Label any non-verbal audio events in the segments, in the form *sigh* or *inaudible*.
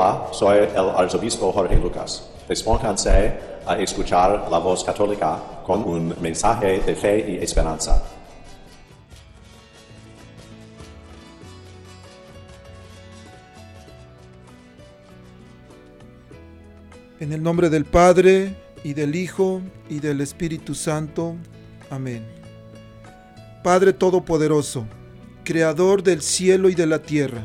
Hola, soy el arzobispo Jorge Lucas. Despónganse a escuchar la voz católica con un mensaje de fe y esperanza. En el nombre del Padre, y del Hijo, y del Espíritu Santo. Amén. Padre Todopoderoso, Creador del cielo y de la tierra,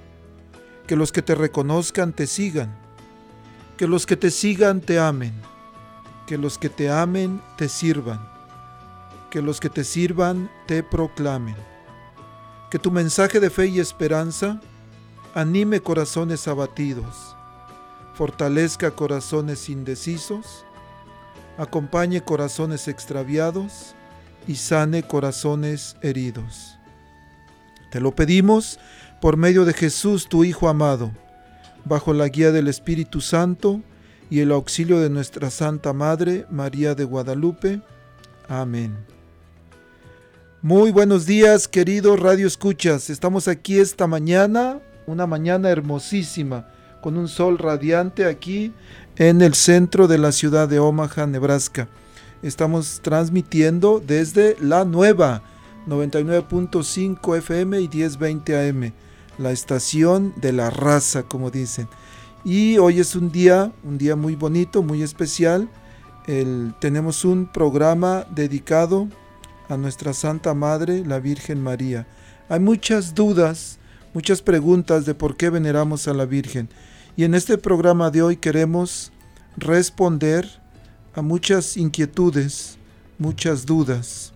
que los que te reconozcan te sigan, que los que te sigan te amen, que los que te amen te sirvan, que los que te sirvan te proclamen. Que tu mensaje de fe y esperanza anime corazones abatidos, fortalezca corazones indecisos, acompañe corazones extraviados y sane corazones heridos. Te lo pedimos por medio de Jesús, tu Hijo amado, bajo la guía del Espíritu Santo y el auxilio de nuestra Santa Madre, María de Guadalupe. Amén. Muy buenos días, queridos Radio Escuchas. Estamos aquí esta mañana, una mañana hermosísima, con un sol radiante aquí en el centro de la ciudad de Omaha, Nebraska. Estamos transmitiendo desde la nueva 99.5 FM y 1020 AM la estación de la raza, como dicen. Y hoy es un día, un día muy bonito, muy especial. tenemos un programa dedicado a nuestra Santa Madre, la Virgen María. Hay muchas dudas, muchas preguntas de por qué veneramos a la Virgen. Y en este programa de hoy queremos responder a muchas inquietudes, muchas dudas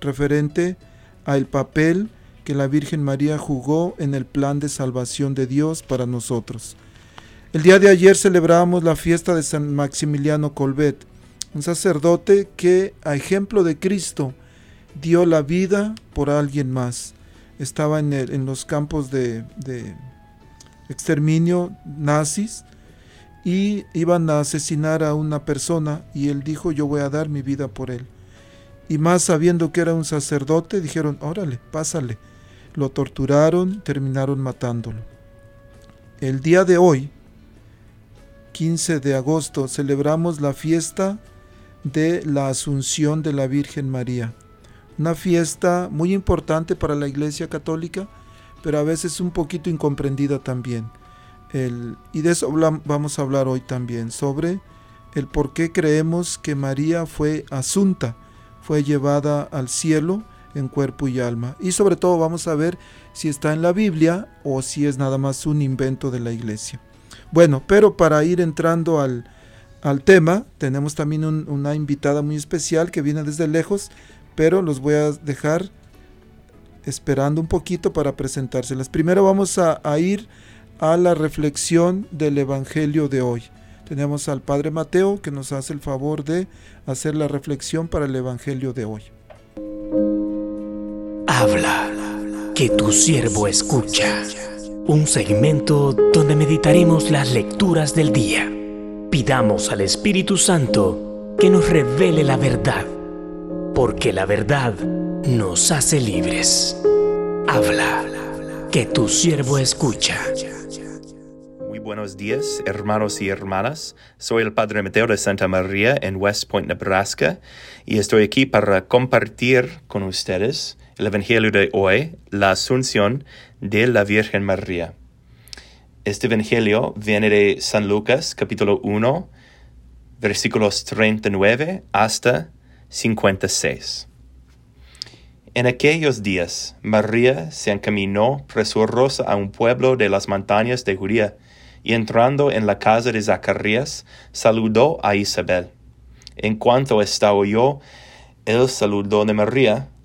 referente al papel que la Virgen María jugó en el plan de salvación de Dios para nosotros. El día de ayer celebramos la fiesta de San Maximiliano Colbet, un sacerdote que, a ejemplo de Cristo, dio la vida por alguien más. Estaba en, los campos de, de exterminio nazis y iban a asesinar a una persona y él dijo yo voy a dar mi vida por él. Y más sabiendo que era un sacerdote, dijeron, órale, pásale lo torturaron, terminaron matándolo. El día de hoy, 15 de agosto, celebramos la fiesta de la Asunción de la Virgen María. Una fiesta muy importante para la Iglesia Católica, pero a veces un poquito incomprendida también. y de eso vamos a hablar hoy también, sobre el por qué creemos que María fue asunta, fue llevada al cielo en cuerpo y alma. Y sobre todo vamos a ver si está en la Biblia o si es nada más un invento de la iglesia. Bueno, pero para ir entrando al, tema, tenemos también una invitada muy especial que viene desde lejos, pero los voy a dejar esperando un poquito para presentárselas. Primero vamos a, a ir a la reflexión del Evangelio de hoy. Tenemos al Padre Mateo que nos hace el favor de hacer la reflexión para el Evangelio de hoy. Habla, que tu siervo escucha. Un segmento donde meditaremos las lecturas del día. Pidamos al Espíritu Santo que nos revele la verdad, porque la verdad nos hace libres. Habla, que tu siervo escucha. Muy buenos días, hermanos y hermanas. Soy el Padre Mateo de Santa María en West Point, Nebraska, y estoy aquí para compartir con ustedes el Evangelio de hoy, la Asunción de la Virgen María. Este Evangelio viene de San Lucas, capítulo 1, versículos 39 hasta 56. En aquellos días, María se encaminó presurosa a un pueblo de las montañas de Judía, y entrando en la casa de Zacarías, saludó a Isabel. En cuanto ésta oyó el saludo de María,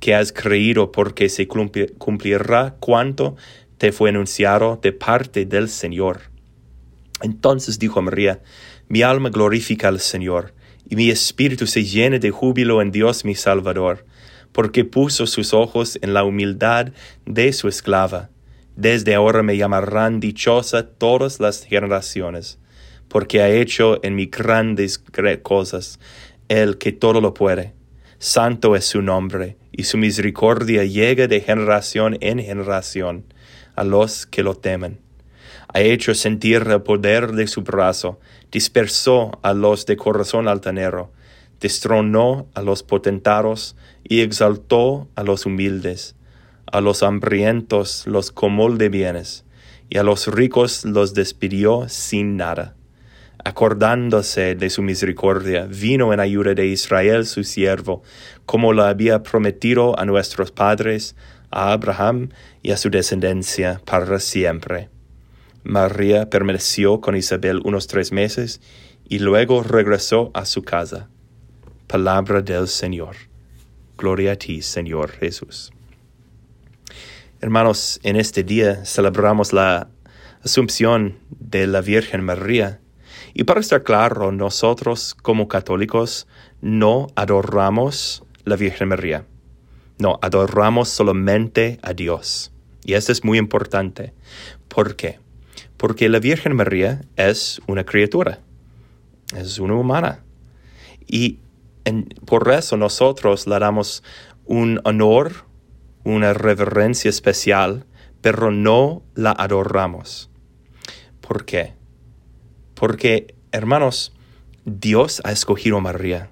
que has creído porque se cumplirá cuanto te fue anunciado de parte del Señor. Entonces dijo María, mi alma glorifica al Señor, y mi espíritu se llena de júbilo en Dios mi Salvador, porque puso sus ojos en la humildad de su esclava. Desde ahora me llamarán dichosa todas las generaciones, porque ha hecho en mí grandes cosas el que todo lo puede. Santo es su nombre, y su misericordia llega de generación en generación a los que lo temen. Ha hecho sentir el poder de su brazo, dispersó a los de corazón altanero, destronó a los potentados y exaltó a los humildes. A los hambrientos los comol de bienes, y a los ricos los despidió sin nada. Acordándose de su misericordia, vino en ayuda de Israel su siervo, como lo había prometido a nuestros padres, a Abraham y a su descendencia para siempre. María permaneció con Isabel unos tres meses y luego regresó a su casa. Palabra del Señor. Gloria a ti, Señor Jesús. Hermanos, en este día celebramos la Asunción de la Virgen María. Y para estar claro, nosotros como católicos no adoramos la Virgen María. No, adoramos solamente a Dios. Y eso es muy importante. ¿Por qué? Porque la Virgen María es una criatura, es una humana. Y por eso nosotros le damos un honor, una reverencia especial, pero no la adoramos. ¿Por qué? Porque, hermanos, Dios ha escogido a María.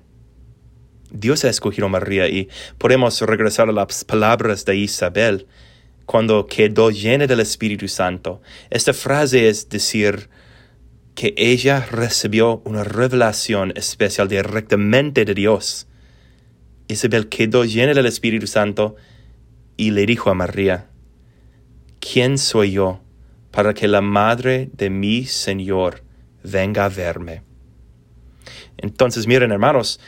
Dios ha escogido a María y podemos regresar a las palabras de Isabel cuando quedó llena del Espíritu Santo. Esta frase es decir que ella recibió una revelación especial directamente de Dios. Isabel quedó llena del Espíritu Santo y le dijo a María, ¿quién soy yo para que la madre de mi Señor venga a verme? Entonces, miren hermanos,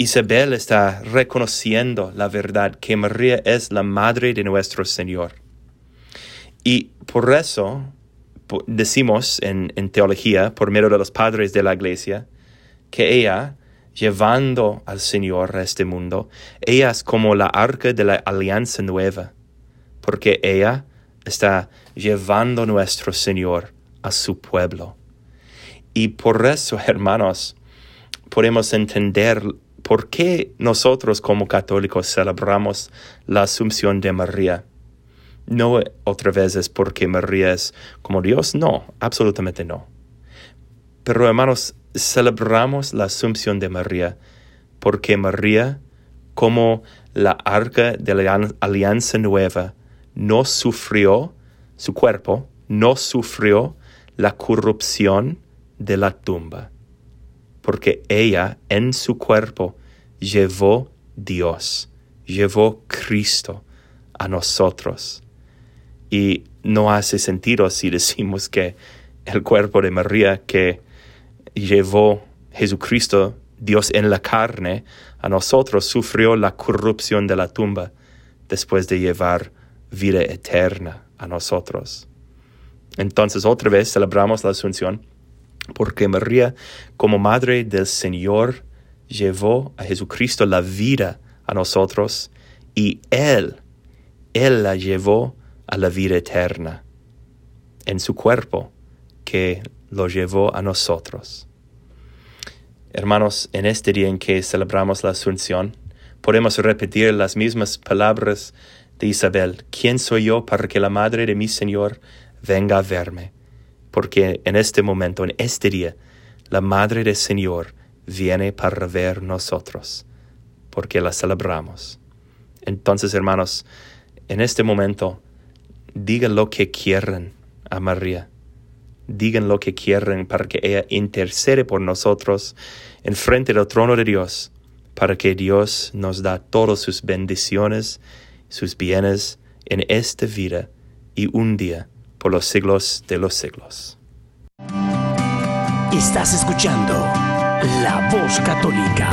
Isabel está reconociendo la verdad que María es la madre de nuestro Señor. Y por eso decimos en, teología, por medio de los padres de la iglesia, que ella, llevando al Señor a este mundo, ella es como la arca de la alianza nueva, porque ella está llevando nuestro Señor a su pueblo. Y por eso, *laughs* hermanos, podemos entender ¿Por qué nosotros como católicos celebramos la Asunción de María? No otra vez es porque María es como Dios, no, absolutamente no. Pero hermanos, celebramos la Asunción de María porque María, como la arca de la alianza nueva, no sufrió, su cuerpo no sufrió la corrupción de la tumba porque ella en su cuerpo llevó Dios, llevó Cristo a nosotros. Y no hace sentido si decimos que el cuerpo de María que llevó Jesucristo, Dios en la carne, a nosotros sufrió la corrupción de la tumba después de llevar vida eterna a nosotros. Entonces otra vez celebramos la Asunción porque María, como Madre del Señor, llevó a Jesucristo la vida a nosotros y Él, Él la llevó a la vida eterna en su cuerpo que lo llevó a nosotros. Hermanos, en este día en que celebramos la Asunción, podemos repetir las mismas palabras de Isabel. ¿Quién soy yo para que la Madre de mi Señor venga a verme? Porque en este momento, en este día, la Madre del Señor viene para ver nosotros, porque la celebramos. Entonces, hermanos, en este momento, digan lo que quieran a María. Digan lo que quieran para que ella intercede por nosotros en frente del trono de Dios, para que Dios nos da todas sus bendiciones, sus bienes en esta vida y un día por los siglos de los siglos. Estás escuchando La Voz Católica.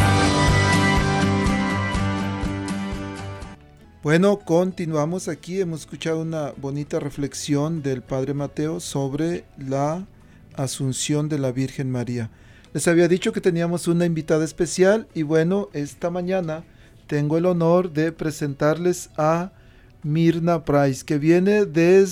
Bueno, continuamos aquí. Hemos escuchado una bonita reflexión del Padre Mateo sobre la Asunción de la Virgen María. Les había dicho que teníamos una invitada especial y bueno, esta mañana tengo el honor de presentarles a Mirna Price, que viene, des,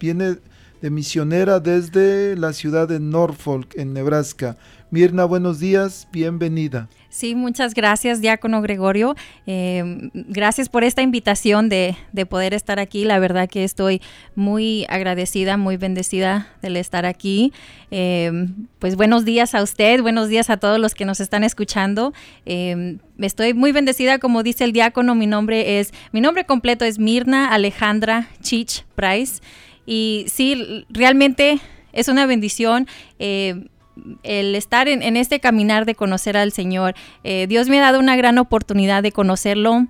viene de misionera desde la ciudad de Norfolk, en Nebraska. Mirna, buenos días, bienvenida. Sí, muchas gracias, Diácono Gregorio. Eh, gracias por esta invitación de, poder estar aquí. La verdad que estoy muy agradecida, muy bendecida del estar aquí. Eh, pues buenos días a usted, buenos días a todos los que nos están escuchando. Eh, estoy muy bendecida, como dice el diácono, mi nombre es, mi nombre completo es Mirna Alejandra Chich Price. Y sí, realmente es una bendición el estar en, este caminar de conocer al Señor. Eh, Dios me ha dado una gran oportunidad de conocerlo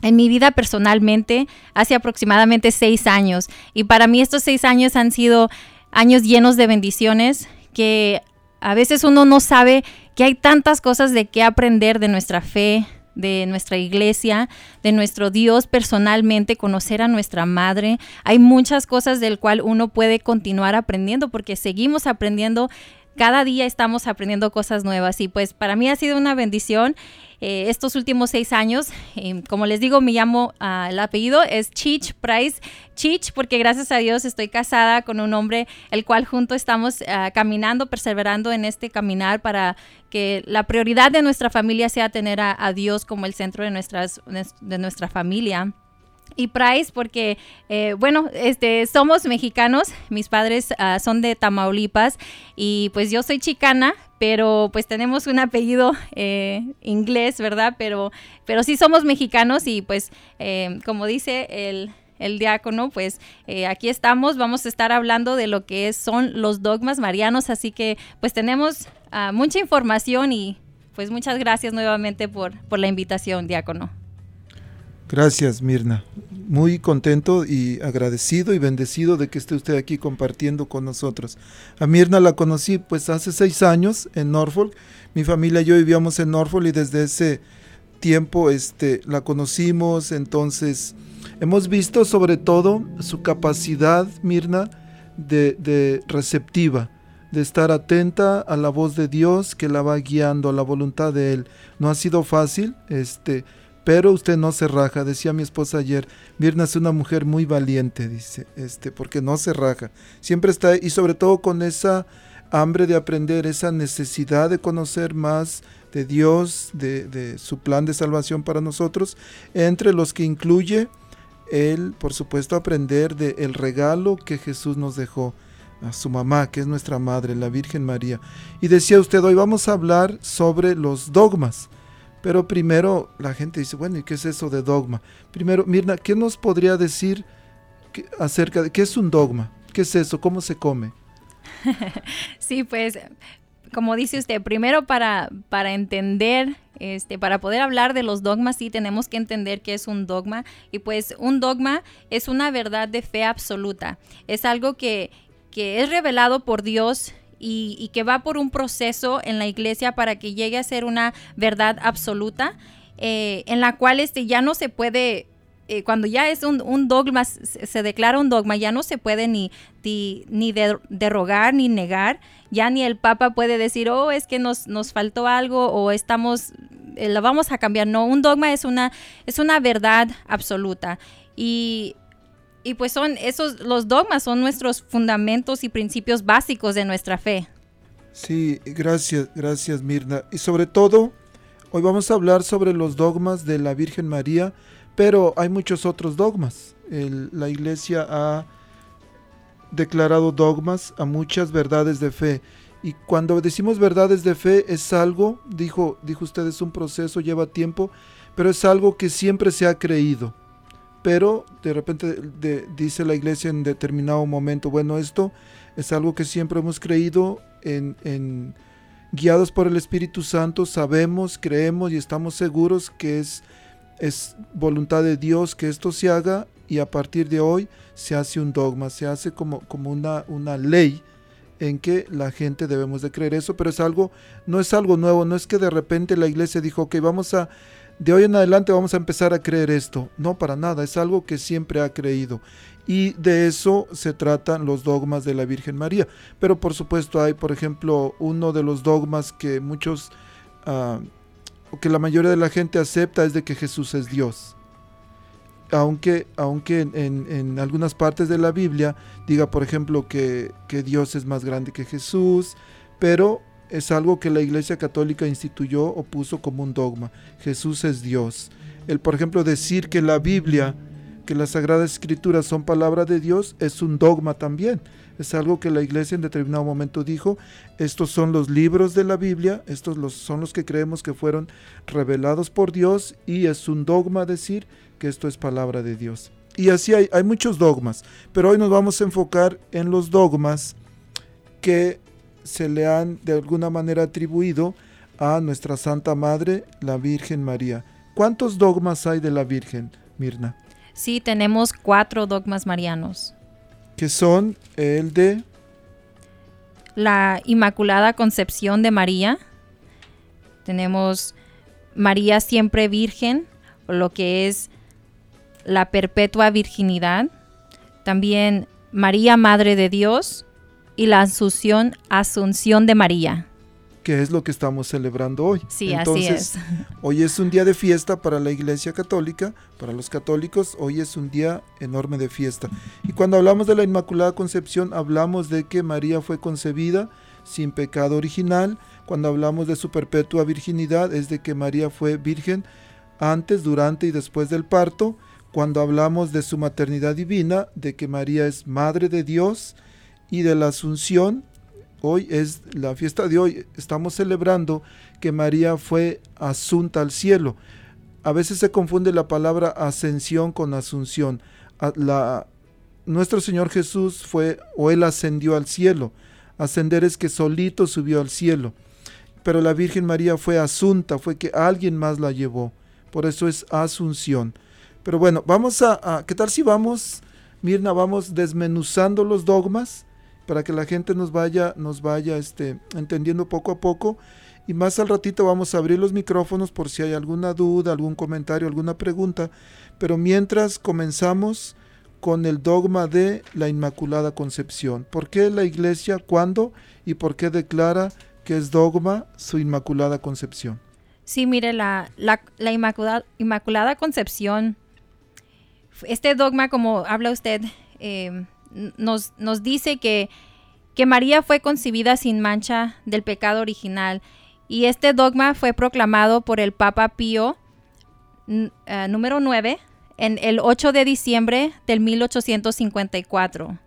en mi vida personalmente hace aproximadamente seis años. Y para mí estos seis años han sido años llenos de bendiciones que a veces uno no sabe que hay tantas cosas de qué aprender de nuestra fe, de nuestra iglesia, de nuestro Dios personalmente, conocer a nuestra madre. Hay muchas cosas del cual uno puede continuar aprendiendo porque seguimos aprendiendo cada día estamos aprendiendo cosas nuevas y pues para mí ha sido una bendición eh, estos últimos seis años. Eh, como les digo, me llamo, uh, el apellido es Chich Price. Chich porque gracias a Dios estoy casada con un hombre el cual juntos estamos ah, caminando, perseverando en este caminar para que la prioridad de nuestra familia sea tener a, a Dios como el centro de, nuestras, de nuestra familia y Price porque, eh, bueno, este, somos mexicanos, mis padres ah, son de Tamaulipas y pues yo soy chicana, pero pues tenemos un apellido eh, inglés, ¿verdad? Pero, pero sí somos mexicanos y pues eh, como dice el, el diácono, pues aquí estamos, vamos a estar hablando de lo que son los dogmas marianos, así que pues tenemos ah, mucha información y pues muchas gracias nuevamente por, por la invitación, diácono. Gracias, Mirna. Muy contento y agradecido y bendecido de que esté usted aquí compartiendo con nosotros. A Mirna la conocí pues hace seis años en Norfolk. Mi familia y yo vivíamos en Norfolk y desde ese tiempo este, la conocimos. Entonces hemos visto sobre todo su capacidad, Mirna, de, de receptiva de estar atenta a la voz de Dios que la va guiando a la voluntad de Él. No ha sido fácil, este, pero usted no se raja, decía mi esposa ayer, Mirna es una mujer muy valiente, dice, este, porque no se raja, siempre está, y sobre todo con esa hambre de aprender, esa necesidad de conocer más de Dios, de, su plan de salvación para nosotros, entre los que incluye el, por supuesto, aprender del el regalo que Jesús nos dejó a su mamá, que es nuestra madre, la Virgen María. Y decía usted, hoy vamos a hablar sobre los dogmas. Pero primero la gente dice, bueno, ¿y qué es eso de dogma? Primero, Mirna, ¿qué nos podría decir acerca de qué es un dogma? ¿Qué es eso? ¿Cómo se come? *laughs* sí, pues como dice usted, primero para, para entender, este, para poder hablar de los dogmas, sí tenemos que entender qué es un dogma. Y pues un dogma es una verdad de fe absoluta. Es algo que, que es revelado por Dios y, que va por un proceso en la iglesia para que llegue a ser una verdad absoluta, eh, en la cual este, ya no se puede eh, cuando ya es un, dogma, se, declara un dogma, ya no se puede ni, ni, derrogar ni negar, ya ni el Papa puede decir, oh, es que nos, nos faltó algo o estamos, eh, lo vamos a cambiar. No, un dogma es una, es una verdad absoluta. Y y pues son esos, los dogmas son nuestros fundamentos y principios básicos de nuestra fe. Sí, gracias, gracias Mirna. Y sobre todo, hoy vamos a hablar sobre los dogmas de la Virgen María, pero hay muchos otros dogmas. la iglesia ha declarado dogmas a muchas verdades de fe. Y cuando decimos verdades de fe es algo, dijo, dijo usted, es un proceso, lleva tiempo, pero es algo que siempre se ha creído. Pero de repente dice la iglesia en determinado momento, bueno, esto es algo que siempre hemos creído, en, guiados por el Espíritu Santo, sabemos, creemos y estamos seguros que es, es voluntad de Dios que esto se haga y a partir de hoy se hace un dogma, se hace como, como una, una ley en que la gente debemos de creer eso, pero es algo, no es algo nuevo, no es que de repente la iglesia dijo, ok, vamos a, de hoy en adelante vamos a empezar a creer esto. No, para nada, es algo que siempre ha creído. Y de eso se tratan los dogmas de la Virgen María. Pero por supuesto hay, por ejemplo, uno de los dogmas que muchos, uh, que la mayoría de la gente acepta es de que Jesús es Dios aunque, aunque en, algunas partes de la Biblia diga, por ejemplo, que, que, Dios es más grande que Jesús, pero es algo que la Iglesia Católica instituyó o puso como un dogma. Jesús es Dios. El, por ejemplo, decir que la Biblia, que las Sagradas Escrituras son palabra de Dios, es un dogma también. Es algo que la Iglesia en determinado momento dijo, estos son los libros de la Biblia, estos los, son los que creemos que fueron revelados por Dios y es un dogma decir que esto es palabra de Dios. Y así hay, hay muchos dogmas, pero hoy nos vamos a enfocar en los dogmas que se le han de alguna manera atribuido a nuestra Santa Madre, la Virgen María. ¿Cuántos dogmas hay de la Virgen, Mirna? Sí, tenemos cuatro dogmas marianos. Que son el de... La Inmaculada Concepción de María. Tenemos María siempre Virgen, lo que es la perpetua virginidad, también María Madre de Dios y la Asunción, Asunción de María. Que es lo que estamos celebrando hoy. Sí, así es. *laughs* Hoy es un día de fiesta para la Iglesia Católica, para los católicos, hoy es un día enorme de fiesta. Y cuando hablamos de la Inmaculada Concepción, hablamos de que María fue concebida sin pecado original. Cuando hablamos de su perpetua virginidad, es de que María fue virgen antes, durante y después del parto cuando hablamos de su maternidad divina, de que María es Madre de Dios y de la Asunción. Hoy es la fiesta de hoy, estamos celebrando que María fue asunta al cielo. A veces se confunde la palabra ascensión con asunción. La, nuestro Señor Jesús fue o él ascendió al cielo. Ascender es que solito subió al cielo. Pero la Virgen María fue asunta, fue que alguien más la llevó. Por eso es asunción. Pero bueno, vamos a, ¿qué tal si vamos, Mirna, vamos desmenuzando los dogmas para que la gente nos vaya, nos vaya este, entendiendo poco a poco? Y más al ratito vamos a abrir los micrófonos por si hay alguna duda, algún comentario, alguna pregunta. Pero mientras comenzamos con el dogma de la Inmaculada Concepción. ¿Por qué la Iglesia, cuándo y por qué declara que es dogma su Inmaculada Concepción? Sí, mire, la, la, la Inmaculada, Concepción este dogma, como habla usted, eh, nos, nos, dice que, que María fue concebida sin mancha del pecado original y este dogma fue proclamado por el Papa Pío eh, número 9 en el 8 de diciembre del 1854.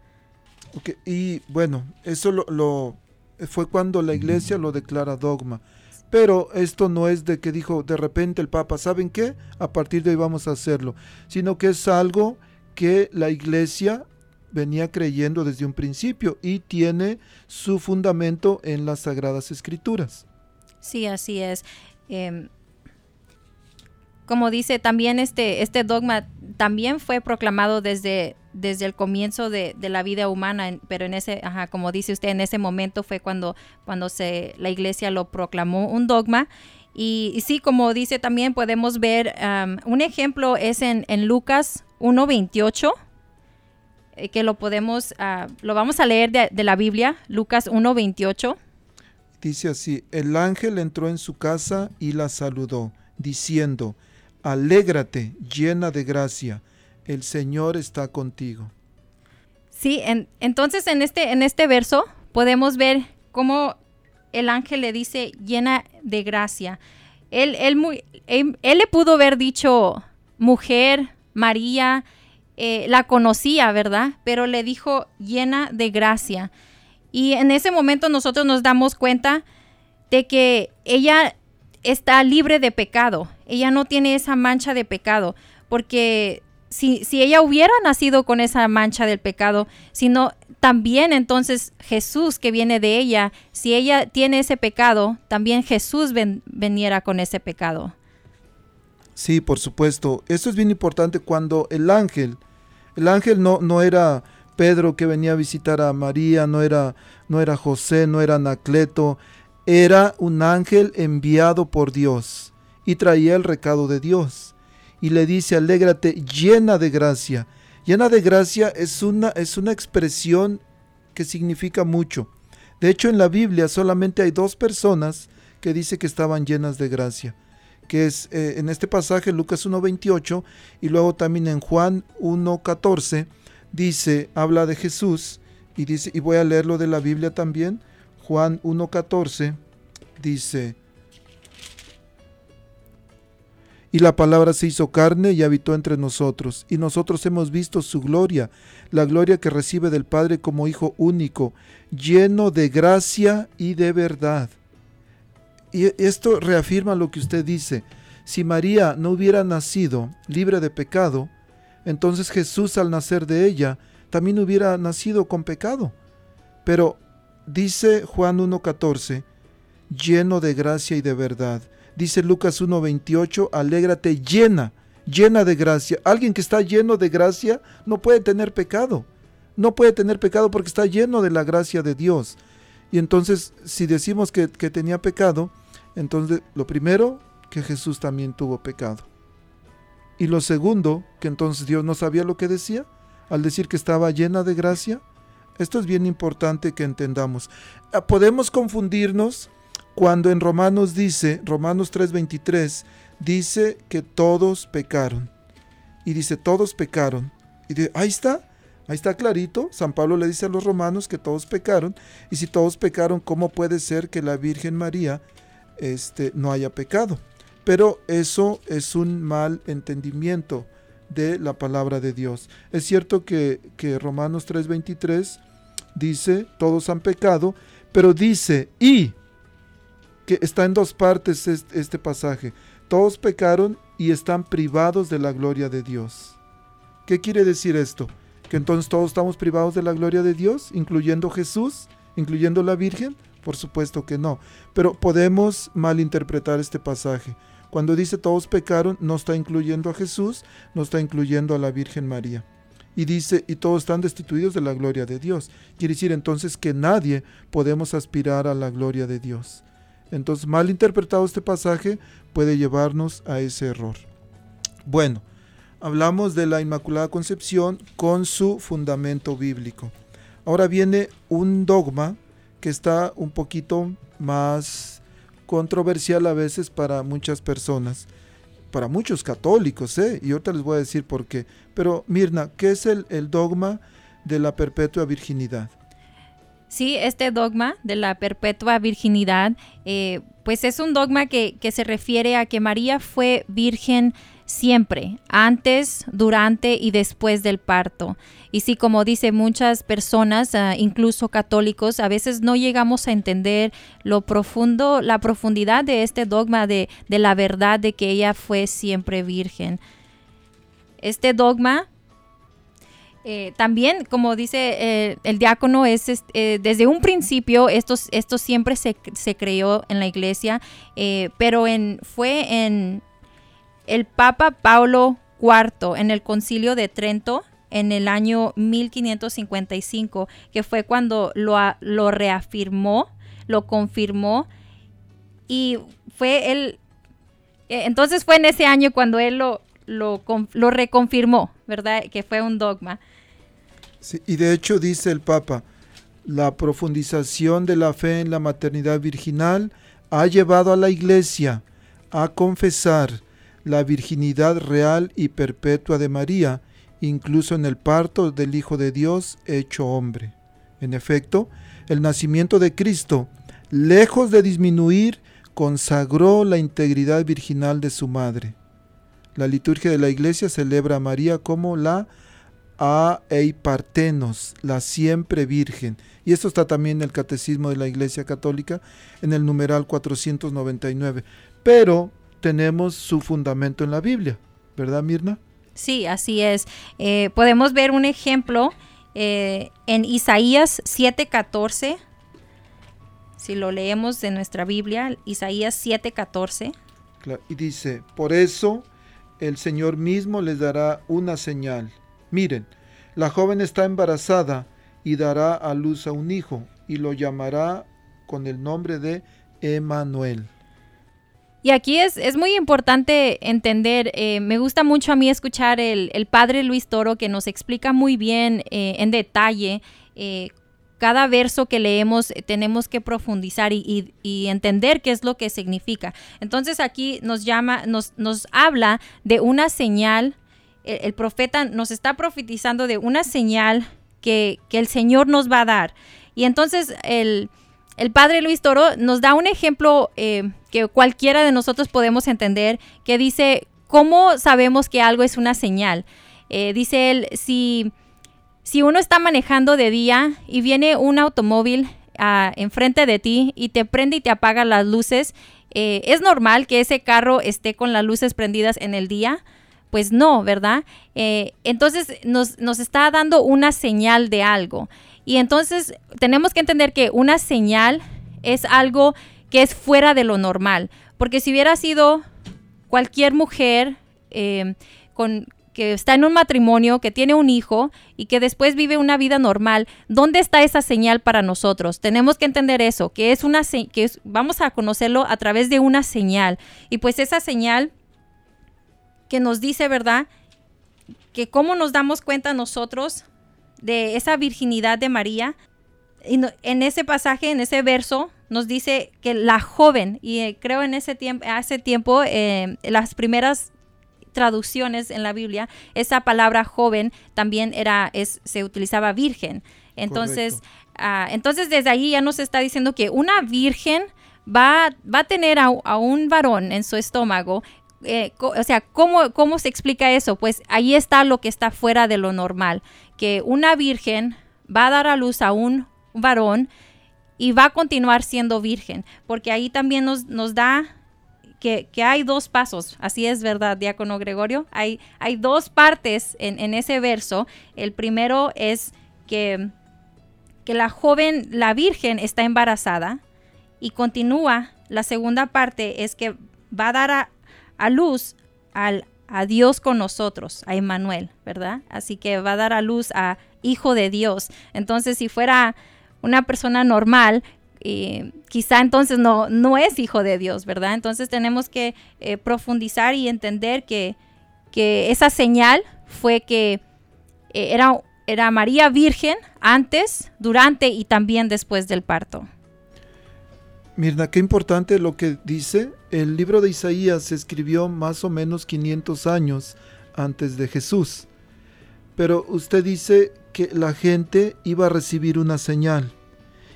y bueno, eso lo, lo, fue cuando la iglesia lo declara dogma. Pero esto no es de que dijo de repente el Papa, ¿saben qué? A partir de hoy vamos a hacerlo, sino que es algo que la iglesia venía creyendo desde un principio y tiene su fundamento en las Sagradas Escrituras. Sí, así es. Em, como dice también este, este dogma también fue proclamado desde, desde el comienzo de, la vida humana, pero en ese, ajá, como dice usted, en ese momento fue cuando, cuando se, la iglesia lo proclamó un dogma. Y, sí, como dice también, podemos ver, un ejemplo es en, en Lucas 1.28, eh, que lo podemos, ah, lo vamos a leer de, de la Biblia, Lucas 1.28. Dice así, el ángel entró en su casa y la saludó, diciendo, Alégrate, llena de gracia, el Señor está contigo. Sí, entonces en este, en este verso podemos ver cómo el ángel le dice llena de gracia. Él, él, muy, él, le pudo haber dicho mujer, María, eh, la conocía, ¿verdad? Pero le dijo llena de gracia. Y en ese momento nosotros nos damos cuenta de que ella está libre de pecado. Ella no tiene esa mancha de pecado. Porque si, si ella hubiera nacido con esa mancha del pecado, sino también entonces Jesús que viene de ella, si ella tiene ese pecado, también Jesús ven, veniera con ese pecado. Sí, por supuesto. Eso es bien importante cuando el ángel, el ángel no, no era Pedro que venía a visitar a María, no era, no era José, no era Anacleto, era un ángel enviado por Dios y traía el recado de Dios. Y le dice, alégrate llena de gracia Llena de gracia es una, es una expresión que significa mucho. De hecho, en la Biblia solamente hay dos personas que dice que estaban llenas de gracia, que es eh, en este pasaje Lucas 1.28 y luego también en Juan 1.14 dice, habla de Jesús y dice, y voy a leerlo de la Biblia también, Juan 1.14 dice, y la palabra se hizo carne y habitó entre nosotros, y nosotros hemos visto su gloria, la gloria que recibe del Padre como Hijo único, lleno de gracia y de verdad. Y esto reafirma lo que usted dice. Si María no hubiera nacido libre de pecado, entonces Jesús al nacer de ella también hubiera nacido con pecado. Pero dice Juan 1.14, lleno de gracia y de verdad dice Lucas 1.28, alégrate llena, llena de gracia. Alguien que está lleno de gracia no puede tener pecado. No puede tener pecado porque está lleno de la gracia de Dios. Y entonces, si decimos que, que tenía pecado, entonces lo primero, que Jesús también tuvo pecado. Y lo segundo, que entonces Dios no sabía lo que decía al decir que estaba llena de gracia. Esto es bien importante que entendamos. Ah, podemos confundirnos cuando en Romanos dice, Romanos 3:23, dice que todos pecaron. Y dice, todos pecaron. Y dice, ahí está, ahí está clarito. San Pablo le dice a los romanos que todos pecaron. Y si todos pecaron, ¿cómo puede ser que la Virgen María este, no haya pecado? Pero eso es un mal entendimiento de la palabra de Dios. Es cierto que, que Romanos 3:23 dice, todos han pecado, pero dice, y que está en dos partes este, pasaje. Todos pecaron y están privados de la gloria de Dios. ¿Qué quiere decir esto? ¿Que entonces todos estamos privados de la gloria de Dios, incluyendo Jesús, incluyendo la Virgen? Por supuesto que no. Pero podemos malinterpretar este pasaje. Cuando dice todos pecaron, no está incluyendo a Jesús, no está incluyendo a la Virgen María. Y dice, y todos están destituidos de la gloria de Dios. Quiere decir entonces que nadie podemos aspirar a la gloria de Dios. Entonces, mal interpretado este pasaje puede llevarnos a ese error. Bueno, hablamos de la Inmaculada Concepción con su fundamento bíblico. Ahora viene un dogma que está un poquito más controversial a veces para muchas personas, para muchos católicos, ¿eh? y ahorita les voy a decir por qué. Pero Mirna, ¿qué es el, el dogma de la perpetua virginidad? Sí, este dogma de la perpetua virginidad, eh, pues es un dogma que, se refiere a que María fue virgen siempre, antes, durante y después del parto. Y sí, como dice muchas personas, ah, incluso católicos, a veces no llegamos a entender lo profundo, la profundidad de este dogma de, de la verdad de que ella fue siempre virgen. Este dogma eh, también, como dice eh, el diácono, es, eh, desde un principio esto, esto siempre se, creó en la iglesia, pero en, fue en el Papa Paulo IV, en el concilio de Trento, en el año 1555, que fue cuando lo, lo reafirmó, lo confirmó, y fue él, entonces fue en ese año cuando él lo, lo, lo reconfirmó, ¿verdad? Que fue un dogma y de hecho dice el Papa, la profundización de la fe en la maternidad virginal ha llevado a la Iglesia a confesar la virginidad real y perpetua de María, incluso en el parto del Hijo de Dios hecho hombre. En efecto, el nacimiento de Cristo lejos de disminuir, consagró la integridad virginal de su madre. La liturgia de la iglesia celebra a María como la a Eipartenos, la siempre virgen. Y esto está también en el Catecismo de la Iglesia Católica, en el numeral 499. Pero tenemos su fundamento en la Biblia, ¿verdad, Mirna? Sí, así es. Eh, podemos ver un ejemplo eh, en Isaías 7:14. Si lo leemos de nuestra Biblia, Isaías 7:14. Y dice, por eso el Señor mismo les dará una señal Miren, la joven está embarazada y dará a luz a un hijo y lo llamará con el nombre de Emanuel. Y aquí es, es, muy importante entender, eh, me gusta mucho a mí escuchar el, padre Luis Toro que nos explica muy bien eh, en detalle eh, cada verso que leemos tenemos que profundizar y, entender qué es lo que significa. Entonces aquí nos llama, nos, nos habla de una señal el, profeta nos está profetizando de una señal que, el Señor nos va a dar. Y entonces el, padre Luis Toro nos da un ejemplo eh, que cualquiera de nosotros podemos entender, que dice, ¿cómo sabemos que algo es una señal? Eh, dice él, si, si uno está manejando de día y viene un automóvil ah, enfrente de ti y te prende y te apaga las luces, eh, es normal que ese carro esté con las luces prendidas en el día. Pues no, ¿verdad? Entonces nos, nos está dando una señal de algo. Y entonces tenemos que entender que una señal es algo que es fuera de lo normal. Porque si hubiera sido cualquier mujer eh, con, que está en un matrimonio, que tiene un hijo y que después vive una vida normal, ¿dónde está esa señal para nosotros? Tenemos que entender eso, que es una que vamos a conocerlo a través de una señal. Y pues esa señal que nos dice, ¿verdad? Que cómo nos damos cuenta nosotros de esa virginidad de María. Y en ese pasaje, en ese verso, nos dice que la joven, y eh, creo en ese tiempo, hace tiempo, eh, las primeras traducciones en la Biblia, esa palabra joven también era, es, se utilizaba virgen. Entonces, ah, entonces desde ahí ya nos está diciendo que una virgen va, va a tener a, un varón en su estómago eh, o sea, ¿cómo, ¿cómo se explica eso? Pues ahí está lo que está fuera de lo normal, que una virgen va a dar a luz a un varón y va a continuar siendo virgen, porque ahí también nos, nos da que, hay dos pasos, así es verdad, diácono Gregorio, hay, hay dos partes en, en ese verso. El primero es que, que la joven, la virgen, está embarazada y continúa. La segunda parte es que va a dar a, a luz al, a Dios con nosotros, a Emmanuel, ¿verdad? Así que va a dar a luz a Hijo de Dios. Entonces, si fuera una persona normal, eh, quizá entonces no, no es hijo de Dios, ¿verdad? Entonces tenemos que eh, profundizar y entender que, que, esa señal fue que eh, era, era María Virgen antes, durante y también después del parto. Mirna, qué importante lo que dice. El libro de Isaías se escribió más o menos 500 años antes de Jesús. Pero usted dice que la gente iba a recibir una señal.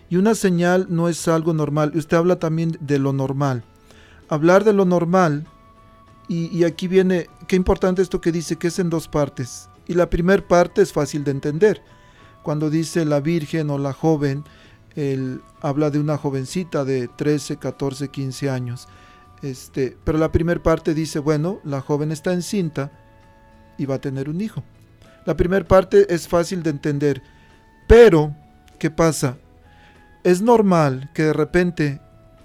Y una señal no es algo normal. Usted habla también de lo normal. Hablar de lo normal, y, y aquí viene, qué importante esto que dice, que es en dos partes. Y la primera parte es fácil de entender. Cuando dice la virgen o la joven, él habla de una jovencita de 13, 14, 15 años. Este, pero la primera parte dice, bueno, la joven está encinta y va a tener un hijo. La primera parte es fácil de entender, pero ¿qué pasa? Es normal que de repente,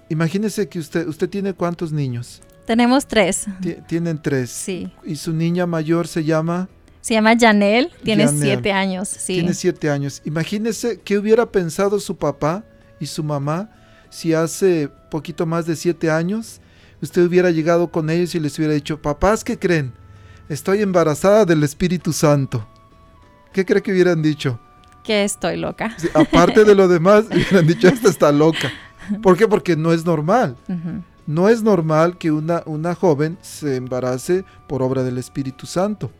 imagínese que usted, usted tiene cuántos niños. Tenemos tres. tienen tres. Sí. Y su niña mayor se llama se llama Janelle, tiene siete años. Sí. Tiene siete años. Imagínese qué hubiera pensado su papá y su mamá si hace poquito más de siete años usted hubiera llegado con ellos y les hubiera dicho, papás, ¿qué creen? Estoy embarazada del Espíritu Santo. ¿Qué cree que hubieran dicho? Que estoy loca. aparte de lo *laughs* demás, hubieran dicho, esta está loca. ¿Por qué? Porque no es normal. No es normal que una, una joven se embarace por obra del Espíritu Santo.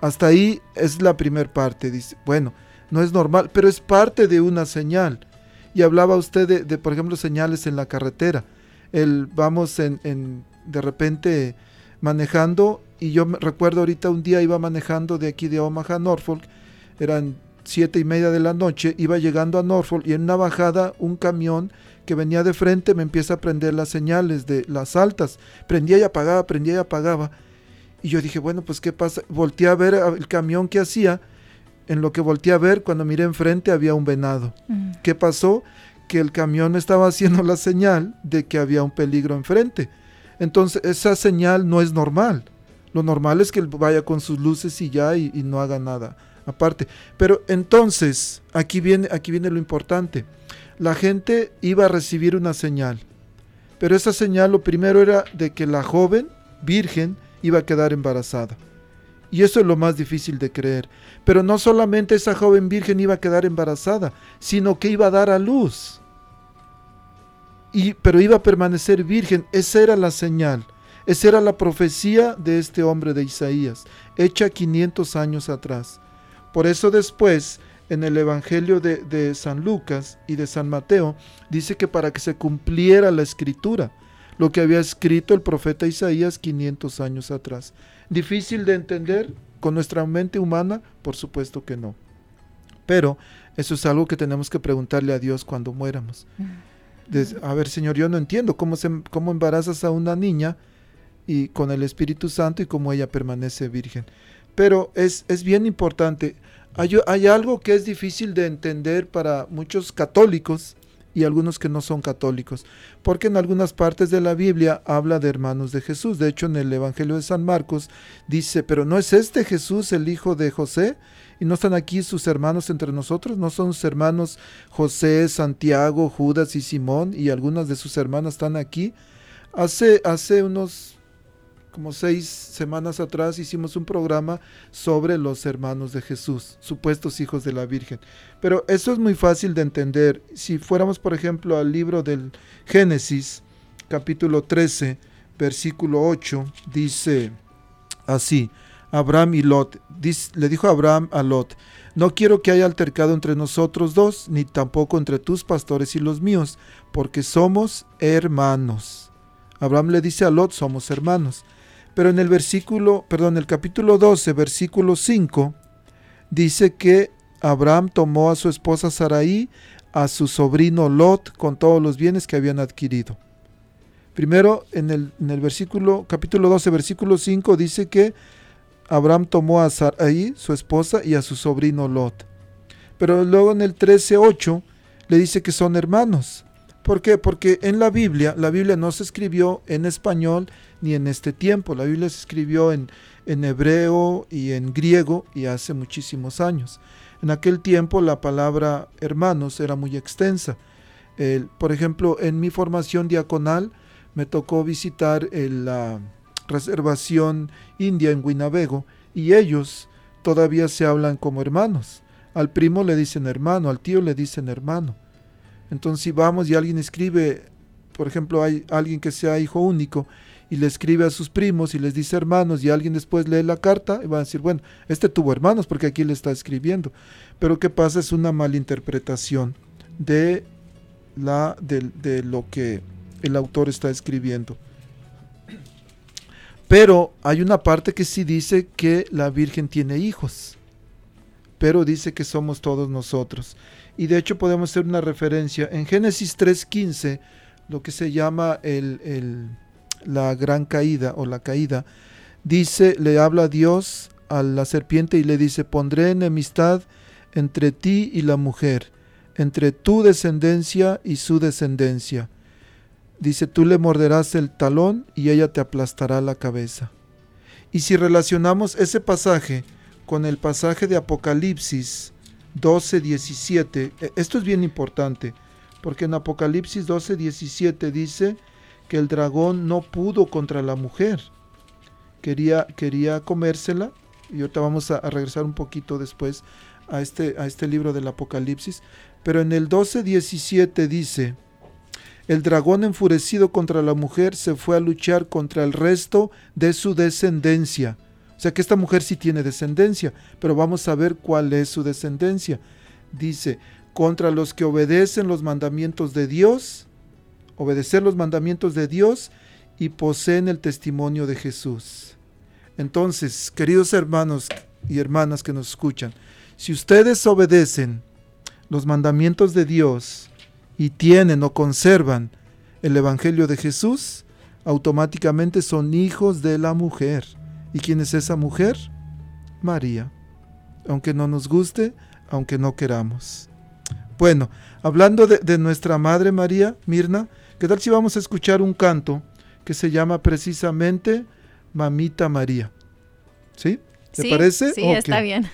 Hasta ahí es la primera parte. Dice, bueno, no es normal, pero es parte de una señal. Y hablaba usted de, por ejemplo, señales en la carretera. El, vamos en, de repente manejando y yo recuerdo ahorita un día iba manejando de aquí de Omaha a Norfolk, eran siete y media de la noche, iba llegando a Norfolk y en una bajada un camión que venía de frente me empieza a prender las señales de las altas, prendía y apagaba, prendía y apagaba. Y yo dije, bueno, pues qué pasa, volteé a ver el camión que hacía, en lo que volteé a ver, cuando miré enfrente había un venado. Mm. ¿Qué pasó? Que el camión estaba haciendo la señal de que había un peligro enfrente. Entonces esa señal no es normal. Lo normal es que vaya con sus luces y ya y, no haga nada aparte. Pero entonces, aquí viene, aquí viene lo importante. La gente iba a recibir una señal. Pero esa señal lo primero era de que la joven virgen iba a quedar embarazada. Y eso es lo más difícil de creer. Pero no solamente esa joven virgen iba a quedar embarazada, sino que iba a dar a luz. Y, pero iba a permanecer virgen. Esa era la señal. Esa era la profecía de este hombre de Isaías, hecha 500 años atrás. Por eso después, en el Evangelio de, de, San Lucas y de San Mateo, dice que para que se cumpliera la escritura, lo que había escrito el profeta Isaías 500 años atrás. ¿Difícil de entender con nuestra mente humana? Por supuesto que no. Pero eso es algo que tenemos que preguntarle a Dios cuando muéramos. A ver, Señor, yo no entiendo cómo, se, cómo embarazas a una niña y con el Espíritu Santo y cómo ella permanece virgen. Pero es, es bien importante. Hay, hay, algo que es difícil de entender para muchos católicos y algunos que no son católicos, porque en algunas partes de la Biblia habla de hermanos de Jesús. De hecho, en el Evangelio de San Marcos dice, pero ¿no es este Jesús el hijo de José? ¿Y no están aquí sus hermanos entre nosotros? ¿No son sus hermanos José, Santiago, Judas y Simón? Y algunas de sus hermanas están aquí. Hace, hace unos como seis semanas atrás hicimos un programa sobre los hermanos de Jesús, supuestos hijos de la Virgen. Pero eso es muy fácil de entender. Si fuéramos, por ejemplo, al libro del Génesis, capítulo 13, versículo 8, dice así, Abraham y Lot, le dijo Abraham a Lot, no quiero que haya altercado entre nosotros dos, ni tampoco entre tus pastores y los míos, porque somos hermanos. Abraham le dice a Lot, somos hermanos. Pero en el versículo, perdón, el capítulo 12, versículo 5, dice que Abraham tomó a su esposa Saraí, a su sobrino Lot, con todos los bienes que habían adquirido. Primero, en el, en el versículo, capítulo 12, versículo 5, dice que Abraham tomó a Saraí, su esposa, y a su sobrino Lot. Pero luego en el 13.8 le dice que son hermanos. ¿Por qué? Porque en la Biblia, la Biblia no se escribió en español ni en este tiempo. La Biblia se escribió en, en hebreo y en griego y hace muchísimos años. En aquel tiempo la palabra hermanos era muy extensa. por ejemplo, en mi formación diaconal me tocó visitar la reservación india en Winnebago y ellos todavía se hablan como hermanos. Al primo le dicen hermano, al tío le dicen hermano. Entonces si vamos y alguien escribe, por ejemplo, hay alguien que sea hijo único y le escribe a sus primos y les dice hermanos y alguien después lee la carta y va a decir, bueno, este tuvo hermanos porque aquí le está escribiendo. Pero ¿qué pasa? Es una malinterpretación de, la, de, de lo que el autor está escribiendo. Pero hay una parte que sí dice que la Virgen tiene hijos, pero dice que somos todos nosotros y de hecho podemos hacer una referencia en Génesis 3.15, lo que se llama el, la gran caída o la caída, dice, le habla Dios a la serpiente y le dice, pondré enemistad entre ti y la mujer, entre tu descendencia y su descendencia. Dice, tú le morderás el talón y ella te aplastará la cabeza. Y si relacionamos ese pasaje con el pasaje de Apocalipsis, 12, 17. E, esto es bien importante, porque en Apocalipsis 12, 17 dice que el dragón no pudo contra la mujer. Quería, quería comérsela, y ahorita vamos a, regresar un poquito después a este, a este libro del Apocalipsis, pero en el 12, 17 dice, el dragón enfurecido contra la mujer se fue a luchar contra el resto de su descendencia o sea que esta mujer sí tiene descendencia, pero vamos a ver cuál es su descendencia. Dice, contra los que obedecen los mandamientos de Dios, obedecer los mandamientos de Dios y poseen el testimonio de Jesús. Entonces, queridos hermanos y hermanas que nos escuchan, si ustedes obedecen los mandamientos de Dios y tienen o conservan el Evangelio de Jesús, automáticamente son hijos de la mujer. ¿Y quién es esa mujer? María. Aunque no nos guste, aunque no queramos. Bueno, hablando de, nuestra Madre María, Mirna, ¿qué tal si vamos a escuchar un canto que se llama precisamente Mamita María? ¿Sí? ¿Te parece? Sí, está bien.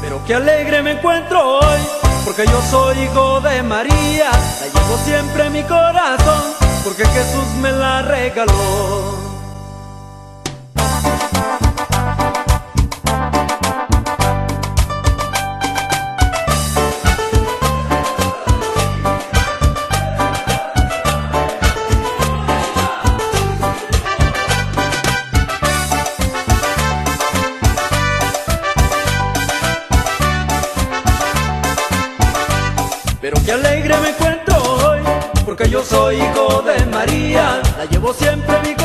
Pero qué alegre me encuentro hoy, porque yo soy hijo de María, la llevo siempre en mi corazón, porque Jesús me la regaló. Llevo siempre mi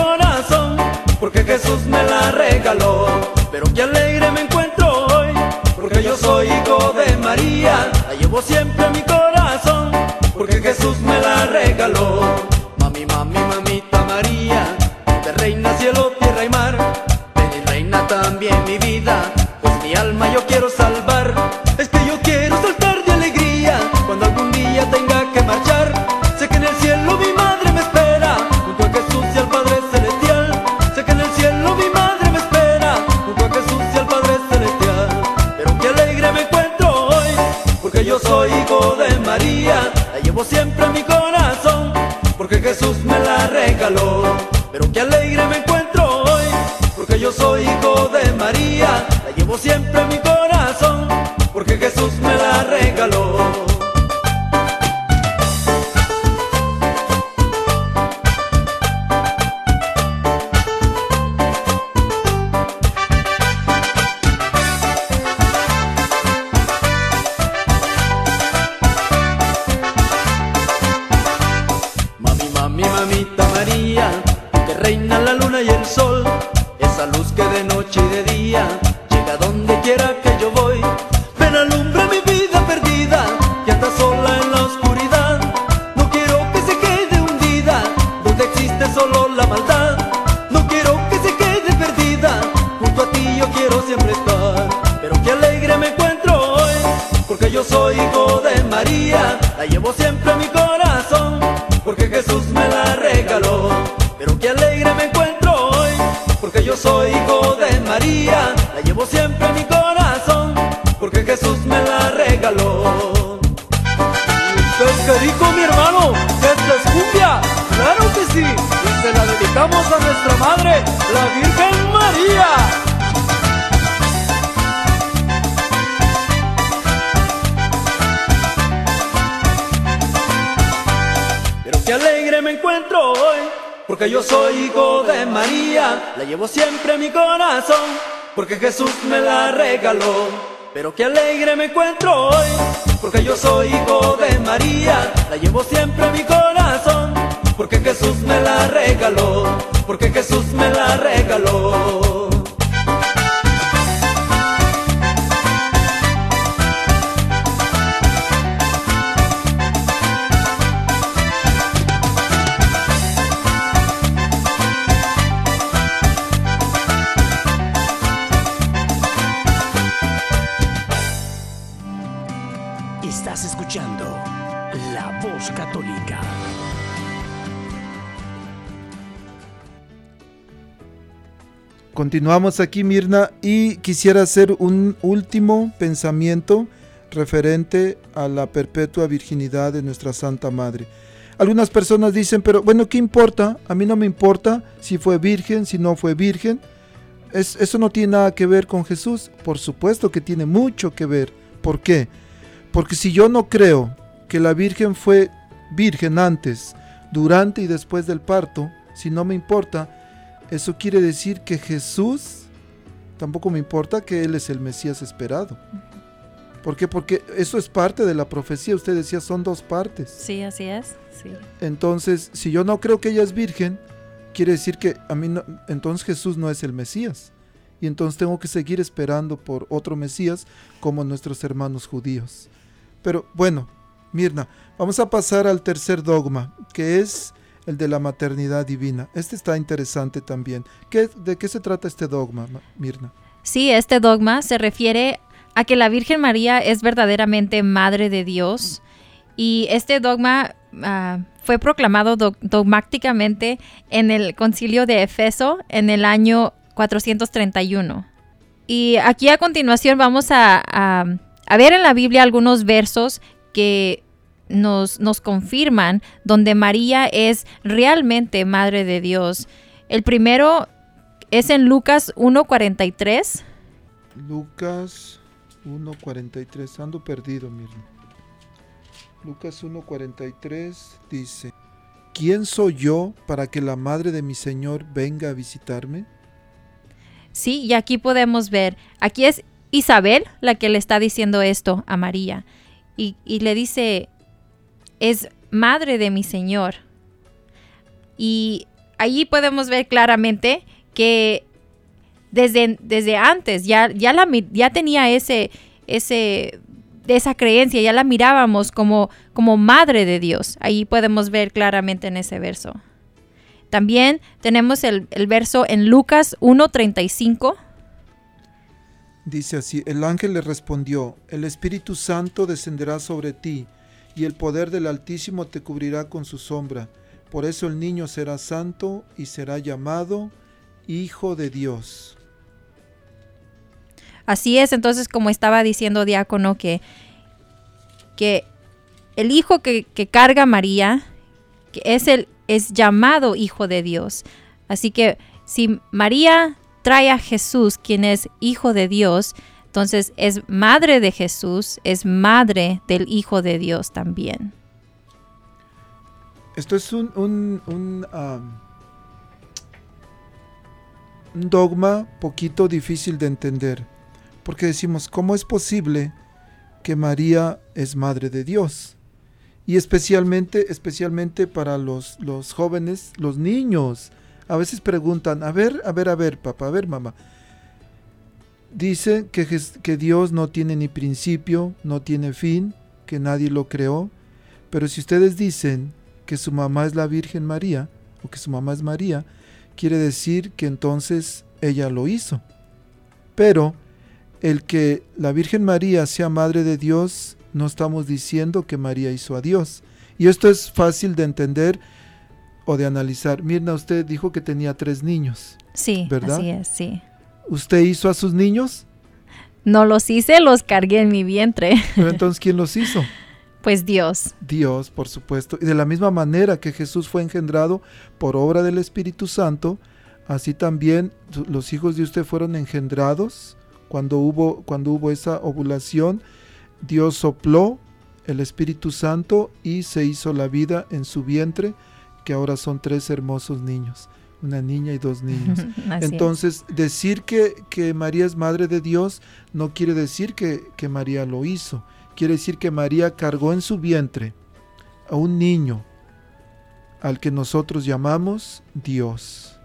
la llevo siempre en mi corazón, porque Jesús me la regaló. Pero qué alegre me encuentro hoy, porque yo soy hijo de María, la llevo siempre en mi corazón, mi corazón, porque Jesús me la regaló, porque Jesús me la regaló. Continuamos aquí, Mirna, y quisiera hacer un último pensamiento referente a la perpetua virginidad de nuestra Santa Madre. Algunas personas dicen, pero bueno, ¿qué importa? A mí no me importa si fue virgen, si no fue virgen. eso no tiene nada que ver con Jesús. Por supuesto que tiene mucho que ver. ¿Por qué? Porque si yo no creo que la Virgen fue virgen antes, durante y después del parto, si no me importa, eso quiere decir que Jesús, tampoco me importa que Él es el Mesías esperado. ¿Por qué? Porque eso es parte de la profecía. Usted decía, son dos partes. Sí, así es. Sí. Entonces, si yo no creo que ella es virgen, quiere decir que a mí no, entonces Jesús no es el Mesías. Y entonces tengo que seguir esperando por otro Mesías como nuestros hermanos judíos. Pero bueno, Mirna, vamos a pasar al tercer dogma, que es el de la maternidad divina. Este está interesante también. ¿Qué, ¿De qué se trata este dogma, Mirna? Sí, este dogma se refiere a que la Virgen María es verdaderamente Madre de Dios. Y este dogma uh, fue proclamado do dogmáticamente en el concilio de Efeso en el año 431. Y aquí a continuación vamos a ver en la Biblia algunos versos que nos, nos, confirman donde María es realmente Madre de Dios. El primero es en Lucas 1.43. Lucas 1.43, ando perdido, miren. Lucas 1.43 dice, ¿quién soy yo para que la madre de mi Señor venga a visitarme? Sí, y aquí podemos ver, aquí es Isabel la que le está diciendo esto a María. Y, y le dice, es madre de mi Señor. Y allí podemos ver claramente que desde, desde antes ya, ya, la, ya tenía ese, ese, esa creencia, ya la mirábamos como, como madre de Dios. Ahí podemos ver claramente en ese verso. También tenemos el, el verso en Lucas 1.35. Dice así, el ángel le respondió, el Espíritu Santo descenderá sobre ti y el poder del Altísimo te cubrirá con su sombra. Por eso el niño será santo y será llamado Hijo de Dios. Así es, entonces como estaba diciendo Diácono, que, que el hijo que, que carga María que es, el, es llamado Hijo de Dios. Así que si María trae a Jesús, quien es Hijo de Dios, entonces es madre de Jesús, es madre del Hijo de Dios también. Esto es un, un, un, un dogma poquito difícil de entender. Porque decimos, ¿cómo es posible que María es madre de Dios? Y especialmente, especialmente para los, los jóvenes, los niños. A veces preguntan, a ver, a ver, a ver, papá, a ver, mamá. Dice que, que Dios no tiene ni principio, no tiene fin, que nadie lo creó. Pero si ustedes dicen que su mamá es la Virgen María, o que su mamá es María, quiere decir que entonces ella lo hizo. Pero el que la Virgen María sea Madre de Dios, no estamos diciendo que María hizo a Dios. Y esto es fácil de entender o de analizar. Mirna, usted dijo que tenía tres niños. Sí, ¿verdad? así es, sí. ¿Usted hizo a sus niños? No los hice, los cargué en mi vientre. *laughs* Pero entonces, ¿quién los hizo? Pues Dios. Dios, por supuesto. Y de la misma manera que Jesús fue engendrado por obra del Espíritu Santo, así también los hijos de usted fueron engendrados cuando hubo, cuando hubo esa ovulación, Dios sopló el Espíritu Santo y se hizo la vida en su vientre, que ahora son tres hermosos niños, una niña y dos niños. *laughs* Entonces, es. decir que, que, María es Madre de Dios no quiere decir que, que María lo hizo, quiere decir que María cargó en su vientre a un niño al que nosotros llamamos Dios,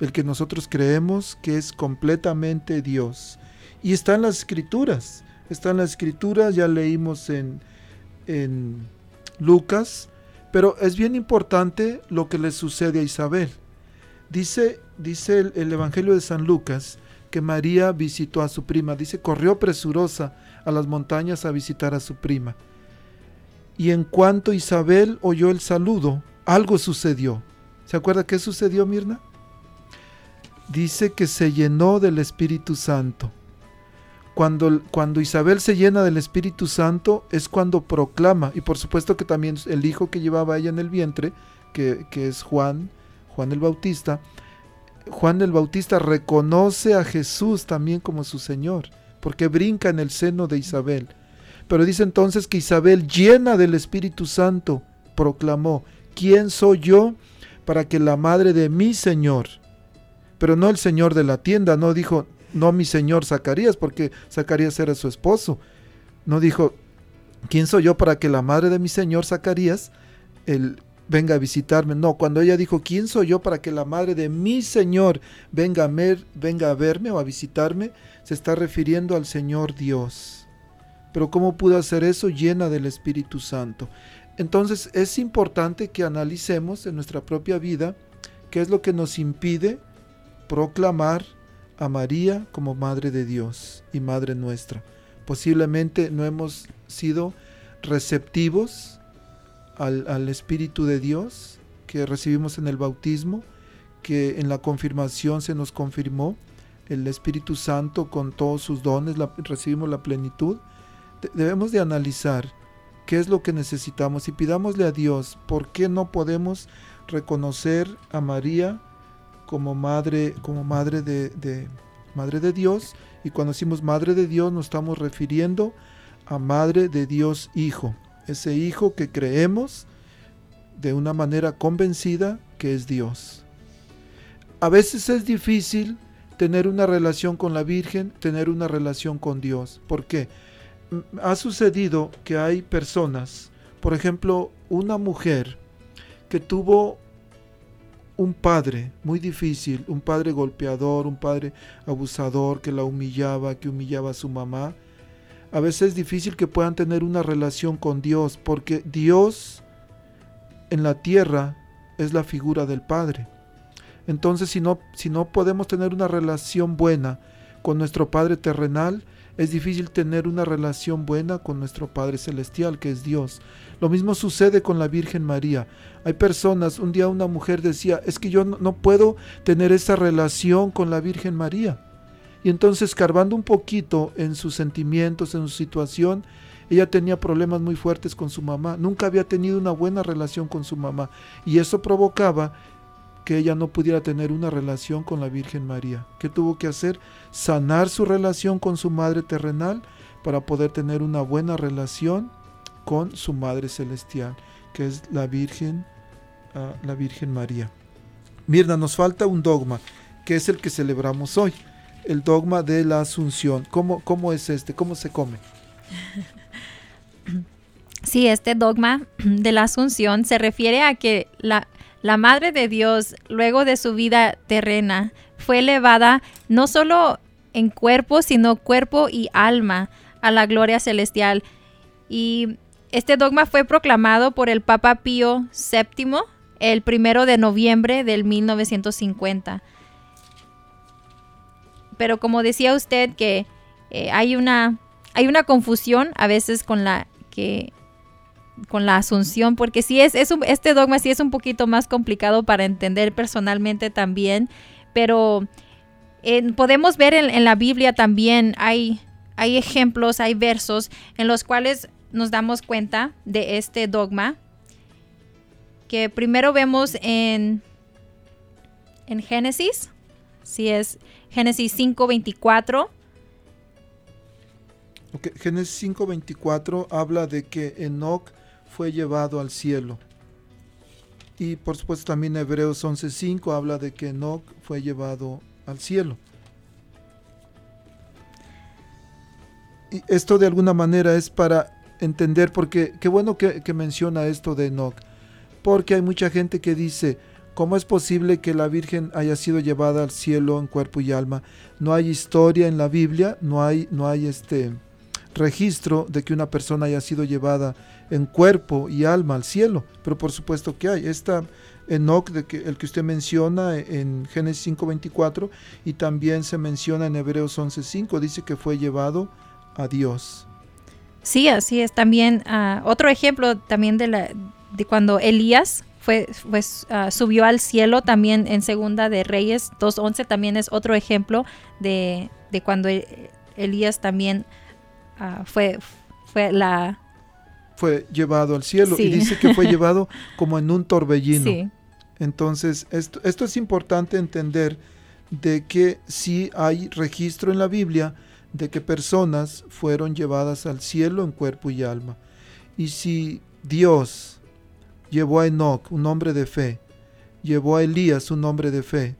el que nosotros creemos que es completamente Dios y está en las escrituras. Está en las escrituras, ya leímos en, en Lucas, pero es bien importante lo que le sucede a Isabel. Dice, dice el, el, Evangelio de San Lucas que María visitó a su prima. Dice, corrió presurosa a las montañas a visitar a su prima. Y en cuanto Isabel oyó el saludo, algo sucedió. ¿Se acuerda qué sucedió, Mirna? Dice que se llenó del Espíritu Santo cuando, cuando Isabel se llena del Espíritu Santo es cuando proclama, y por supuesto que también el hijo que llevaba ella en el vientre, que, que es Juan, Juan el Bautista, Juan el Bautista reconoce a Jesús también como su Señor, porque brinca en el seno de Isabel. Pero dice entonces que Isabel, llena del Espíritu Santo, proclamó, ¿quién soy yo para que la madre de mi Señor, pero no el Señor de la tienda, no dijo, no mi Señor Zacarías, porque Zacarías era su esposo, no dijo, ¿quién soy yo para que la madre de mi Señor Zacarías el, venga a visitarme? No, cuando ella dijo, ¿quién soy yo para que la madre de mi Señor venga a, venga a verme o a visitarme? Se está refiriendo al Señor Dios. Pero ¿cómo pudo hacer eso? Llena del Espíritu Santo. Entonces es importante que analicemos en nuestra propia vida qué es lo que nos impide proclamar a María como Madre de Dios y Madre nuestra. Posiblemente no hemos sido receptivos al, al, Espíritu de Dios que recibimos en el bautismo, que en la confirmación se nos confirmó, el Espíritu Santo con todos sus dones, recibimos la plenitud. debemos de analizar qué es lo que necesitamos y pidámosle a Dios por qué no podemos reconocer a María como madre, como madre de, de, madre de Dios y cuando decimos madre de Dios nos estamos refiriendo a madre de Dios Hijo, ese Hijo que creemos de una manera convencida que es Dios. A veces es difícil tener una relación con la Virgen, tener una relación con Dios. ¿Por qué? ha sucedido que hay personas, por ejemplo, una mujer que tuvo un padre muy difícil, un padre golpeador, un padre abusador que la humillaba, que humillaba a su mamá. A veces es difícil que puedan tener una relación con Dios, porque Dios en la tierra es la figura del Padre. Entonces, si no, si no podemos tener una relación buena con nuestro Padre terrenal, es difícil tener una relación buena con nuestro Padre Celestial, que es Dios. Lo mismo sucede con la Virgen María. Hay personas, un día una mujer decía, es que yo no, puedo tener esa relación con la Virgen María. Y entonces, carbando un poquito en sus sentimientos, en su situación, ella tenía problemas muy fuertes con su mamá. Nunca había tenido una buena relación con su mamá. Y eso provocaba que ella no pudiera tener una relación con la Virgen María. ¿Qué tuvo que hacer? Sanar su relación con su madre terrenal para poder tener una buena relación con su madre celestial, que es la Virgen, ah, la Virgen María. Mirna, nos falta un dogma, que es el que celebramos hoy, el dogma de la Asunción. ¿Cómo, cómo es este? ¿Cómo se come? *clears throat* Sí, este dogma de la Asunción se refiere a que la, la Madre de Dios, luego de su vida terrena, fue elevada no solo en cuerpo, sino cuerpo y alma a la gloria celestial. Y este dogma fue proclamado por el Papa Pío VII el primero de noviembre del 1950. Pero como decía usted que eh, hay, una, hay una confusión a veces con la que con la asunción, porque sí es, es este dogma sí es un poquito más complicado para entender personalmente también, pero podemos ver en, la Biblia también hay, hay ejemplos, hay versos en los cuales nos damos cuenta de este dogma, que primero vemos en, en Génesis, si es Génesis 5.24. Okay. Génesis 5.24 habla de que Enoch fue llevado al cielo. Y por supuesto también Hebreos 11.5 habla de que Enoch fue llevado al cielo. Y esto de alguna manera es para entender, porque qué bueno que, que menciona esto de Enoch, porque hay mucha gente que dice, ¿cómo es posible que la Virgen haya sido llevada al cielo en cuerpo y alma? No hay historia en la Biblia, no hay, no hay este registro de que una persona haya sido llevada en cuerpo y alma al cielo, pero por supuesto que hay. Esta Enoch, de que, el que usted menciona en Génesis 5.24 y también se menciona en Hebreos 11.5, dice que fue llevado a Dios. Sí, así es. También uh, otro ejemplo también de, la, de cuando Elías fue, pues, uh, subió al cielo, también en Segunda de Reyes 2.11 también es otro ejemplo de, de cuando Elías también uh, fue, fue la fue llevado al cielo y dice que fue *laughs* llevado como en un torbellino. Entonces, esto, esto es importante entender de que sí hay registro en la Biblia de que personas fueron llevadas al cielo en cuerpo y alma. Y si Dios llevó a Enoch, un hombre de fe, llevó a Elías, un hombre de fe.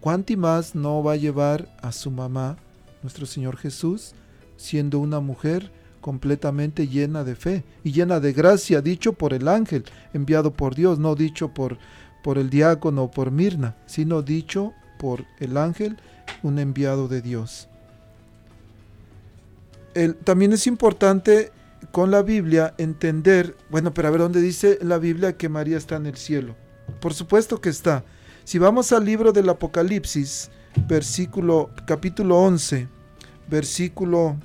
¿Cuánto más no va a llevar a su mamá, nuestro Señor Jesús, siendo una mujer completamente llena de fe y llena de gracia, dicho por el ángel, enviado por Dios, no dicho por, por el diácono o por Mirna, sino dicho por el ángel, un enviado de Dios. también es importante con la Biblia entender, bueno, pero a ver dónde dice la Biblia que María está en el cielo. Por supuesto que está. Si vamos al libro del Apocalipsis, versículo capítulo 11, versículo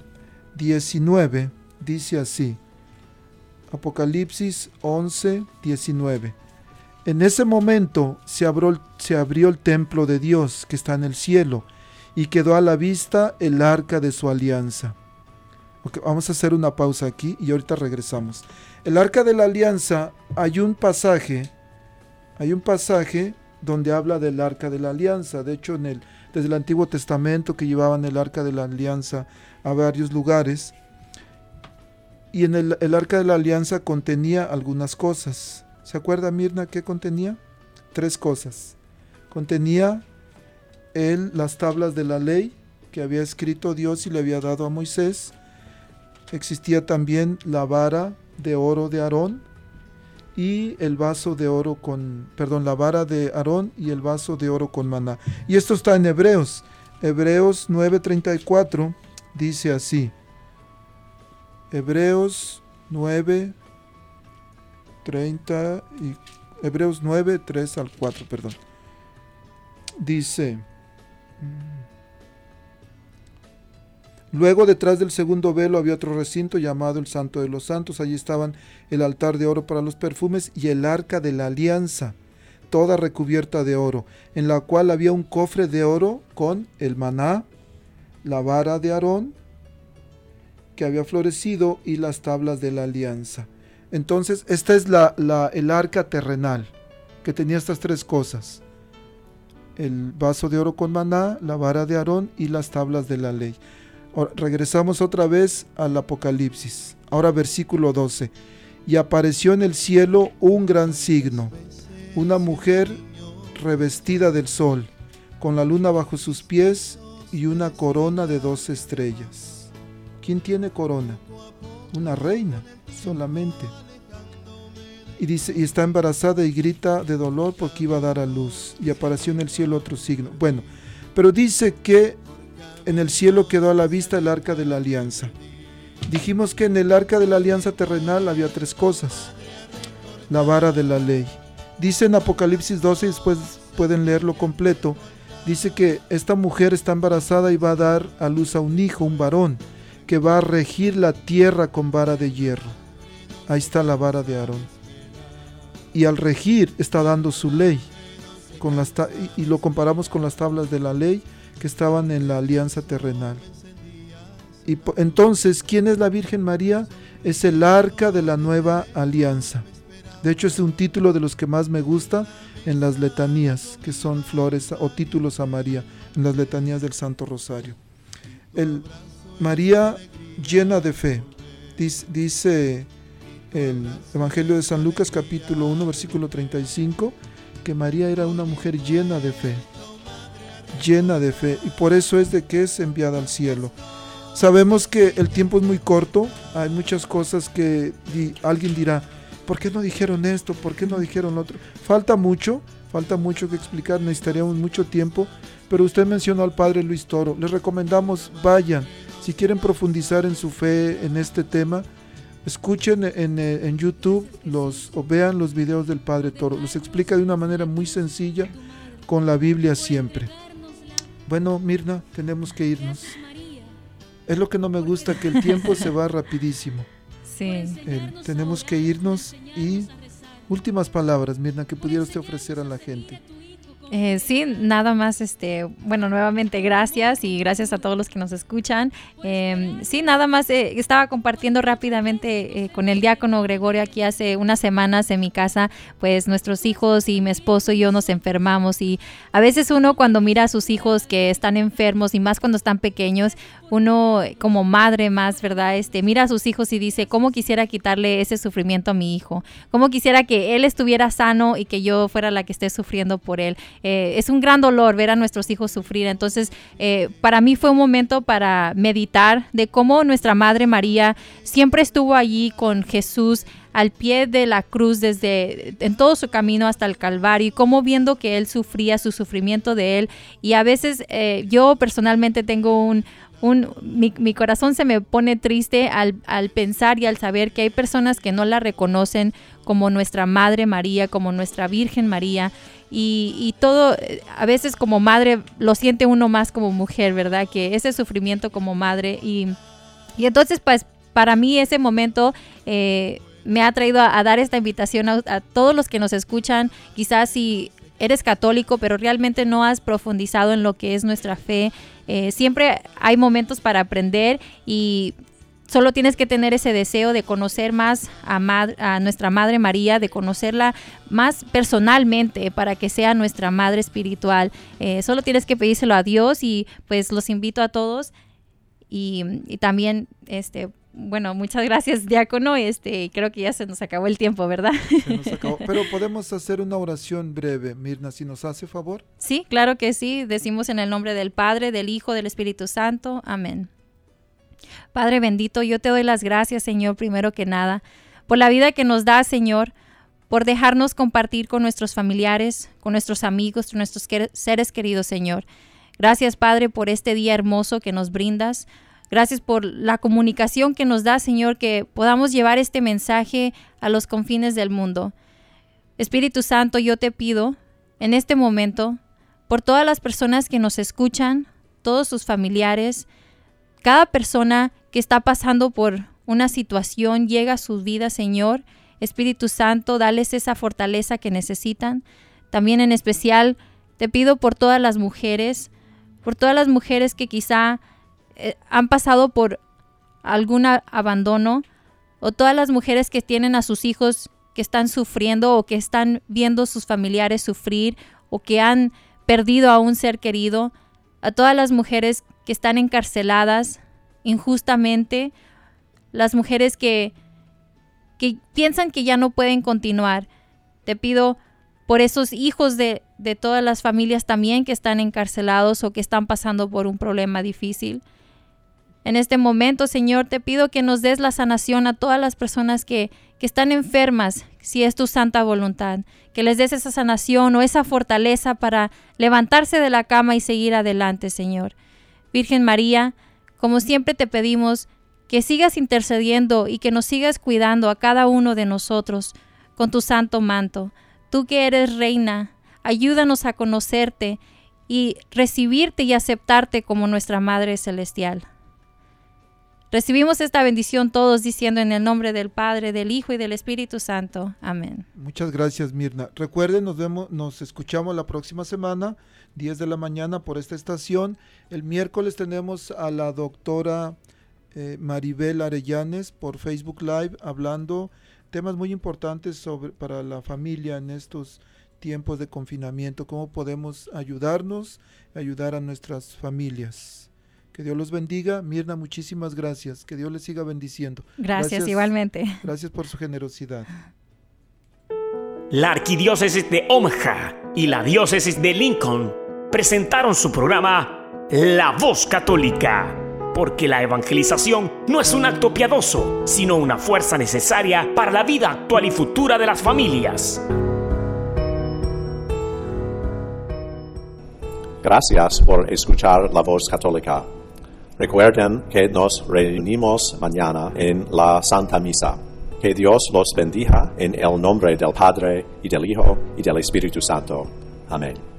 19, dice así. Apocalipsis 11, 19. En ese momento se abrió, se abrió, el templo de Dios que está en el cielo y quedó a la vista el arca de su alianza. Vamos a hacer una pausa aquí y ahorita regresamos. El arca de la alianza, hay un pasaje, hay un pasaje donde habla del arca de la alianza. De hecho, en el, desde el Antiguo Testamento que llevaban el arca de la alianza a varios lugares. Y en el, el arca de la alianza contenía algunas cosas. ¿Se acuerda Mirna qué contenía? Tres cosas. Contenía él las tablas de la ley que había escrito Dios y le había dado a Moisés. Existía también la vara de oro de Aarón y el vaso de oro con, perdón, la vara de Aarón y el vaso de oro con maná. Y esto está en Hebreos. Hebreos 9:34 dice así. Hebreos 9 30 y Hebreos 9, 3 al 4, perdón. Dice, Luego detrás del segundo velo había otro recinto llamado el Santo de los Santos. Allí estaban el altar de oro para los perfumes y el arca de la alianza, toda recubierta de oro, en la cual había un cofre de oro con el maná, la vara de Aarón, que había florecido, y las tablas de la alianza. Entonces, esta es la, el arca terrenal, que tenía estas tres cosas. El vaso de oro con maná, la vara de Aarón y las tablas de la ley. Regresamos otra vez al Apocalipsis. Ahora versículo 12. Y apareció en el cielo un gran signo, una mujer revestida del sol, con la luna bajo sus pies y una corona de dos estrellas. ¿Quién tiene corona? Una reina solamente y dice, y está embarazada y grita de dolor porque iba a dar a luz. Y apareció en el cielo otro signo. Bueno, pero dice que en el cielo quedó a la vista el arca de la alianza. Dijimos que en el arca de la alianza terrenal había tres cosas. La vara de la ley. Dice en Apocalipsis 12, y después pueden leerlo completo, dice que esta mujer está embarazada y va a dar a luz a un hijo, un varón, que va a regir la tierra con vara de hierro. Ahí está la vara de Aarón y al regir está dando su ley. Y lo comparamos con las tablas de la ley que estaban en la alianza terrenal. Y entonces, ¿quién es la Virgen María? Es el arca de la nueva alianza. De hecho, es un título de los que más me gusta en las letanías, que son flores o títulos a María, en las letanías del Santo Rosario. El María llena de fe. dice el Evangelio de San Lucas capítulo 1 versículo 35, que María era una mujer llena de fe, llena de fe, y por eso es de que es enviada al cielo. Sabemos que el tiempo es muy corto, hay muchas cosas que alguien dirá, ¿por qué no dijeron esto? ¿Por qué no dijeron lo otro? Falta mucho, falta mucho que explicar, necesitaríamos mucho tiempo, pero usted mencionó al Padre Luis Toro, les recomendamos, vayan, si quieren profundizar en su fe, en este tema, Escuchen en, YouTube los, o vean los videos del Padre Toro. Los explica de una manera muy sencilla con la Biblia siempre. Bueno, Mirna, tenemos que irnos. Es lo que no me gusta, que el tiempo se va rapidísimo. Sí. tenemos que irnos y últimas palabras, Mirna, que pudiera usted ofrecer a la gente. Eh, sí, nada más, este, bueno, nuevamente gracias y gracias a todos los que nos escuchan. Eh, sí, nada más eh, estaba compartiendo rápidamente eh, con el diácono Gregorio aquí hace unas semanas en mi casa, pues nuestros hijos y mi esposo y yo nos enfermamos y a veces uno cuando mira a sus hijos que están enfermos y más cuando están pequeños, uno como madre más, ¿verdad? Este, mira a sus hijos y dice, ¿cómo quisiera quitarle ese sufrimiento a mi hijo? ¿Cómo quisiera que él estuviera sano y que yo fuera la que esté sufriendo por él? Eh, es un gran dolor ver a nuestros hijos sufrir. Entonces, eh, para mí fue un momento para meditar de cómo nuestra Madre María siempre estuvo allí con Jesús al pie de la cruz desde en todo su camino hasta el Calvario y cómo viendo que él sufría su sufrimiento de él y a veces eh, yo personalmente tengo un, mi, corazón se me pone triste al, pensar y al saber que hay personas que no la reconocen como nuestra Madre María, como nuestra Virgen María. Y, todo, a veces como madre, lo siente uno más como mujer, ¿verdad? Que ese sufrimiento como madre. Y, entonces, pues, para mí ese momento... Eh, me ha traído a, a dar esta invitación a, a todos los que nos escuchan, quizás si eres católico, pero realmente no has profundizado en lo que es nuestra fe. Eh, siempre hay momentos para aprender y solo tienes que tener ese deseo de conocer más a, nuestra Madre María, de conocerla más personalmente para que sea nuestra Madre espiritual. Eh, solo tienes que pedírselo a Dios y pues los invito a todos y, y también este bueno, muchas gracias, diácono. Este, creo que ya se nos acabó el tiempo, ¿verdad? Se nos *laughs* acabó. Pero podemos hacer una oración breve, Mirna, si nos hace favor. Sí, claro que sí. Decimos en el nombre del Padre, del Hijo, del Espíritu Santo. Amén. Padre bendito, yo te doy las gracias, Señor, primero que nada, por la vida que nos da, Señor, por dejarnos compartir con nuestros familiares, con nuestros amigos, con nuestros seres queridos, Señor. Gracias, Padre, por este día hermoso que nos brindas. Gracias por la comunicación que nos da, Señor, que podamos llevar este mensaje a los confines del mundo. Espíritu Santo, yo te pido en este momento por todas las personas que nos escuchan, todos sus familiares, cada persona que está pasando por una situación llega a sus vidas, Señor. Espíritu Santo, dales esa fortaleza que necesitan. También en especial te pido por todas las mujeres, por todas las mujeres que quizá eh, han pasado por algún abandono o todas las mujeres que tienen a sus hijos que están sufriendo o que están viendo sus familiares sufrir o que han perdido a un ser querido, a todas las mujeres que están encarceladas injustamente, las mujeres que, que piensan que ya no pueden continuar. Te pido por esos hijos de, de todas las familias también que están encarcelados o que están pasando por un problema difícil. En este momento, Señor, te pido que nos des la sanación a todas las personas que, que están enfermas, si es tu santa voluntad, que les des esa sanación o esa fortaleza para levantarse de la cama y seguir adelante, Señor. Virgen María, como siempre te pedimos que sigas intercediendo y que nos sigas cuidando a cada uno de nosotros con tu santo manto. Tú que eres reina, ayúdanos a conocerte y recibirte y aceptarte como nuestra Madre Celestial. Recibimos esta bendición todos diciendo en el nombre del Padre, del Hijo y del Espíritu Santo. Amén. Muchas gracias, Mirna. Recuerden, nos vemos, nos escuchamos la próxima semana, 10 de la mañana por esta estación. El miércoles tenemos a la doctora eh, Maribel Arellanes por Facebook Live hablando temas muy importantes sobre para la familia en estos tiempos de confinamiento, cómo podemos ayudarnos, ayudar a nuestras familias. Que Dios los bendiga. Mirna, muchísimas gracias. Que Dios les siga bendiciendo. Gracias, gracias, igualmente. Gracias por su generosidad. La arquidiócesis de Omaha y la diócesis de Lincoln presentaron su programa La Voz Católica, porque la evangelización no es un acto piadoso, sino una fuerza necesaria para la vida actual y futura de las familias. Gracias por escuchar La Voz Católica. Recuerden que nos reunimos mañana en la Santa Misa. Que Dios los bendiga en el nombre del Padre y del Hijo y del Espíritu Santo. Amén.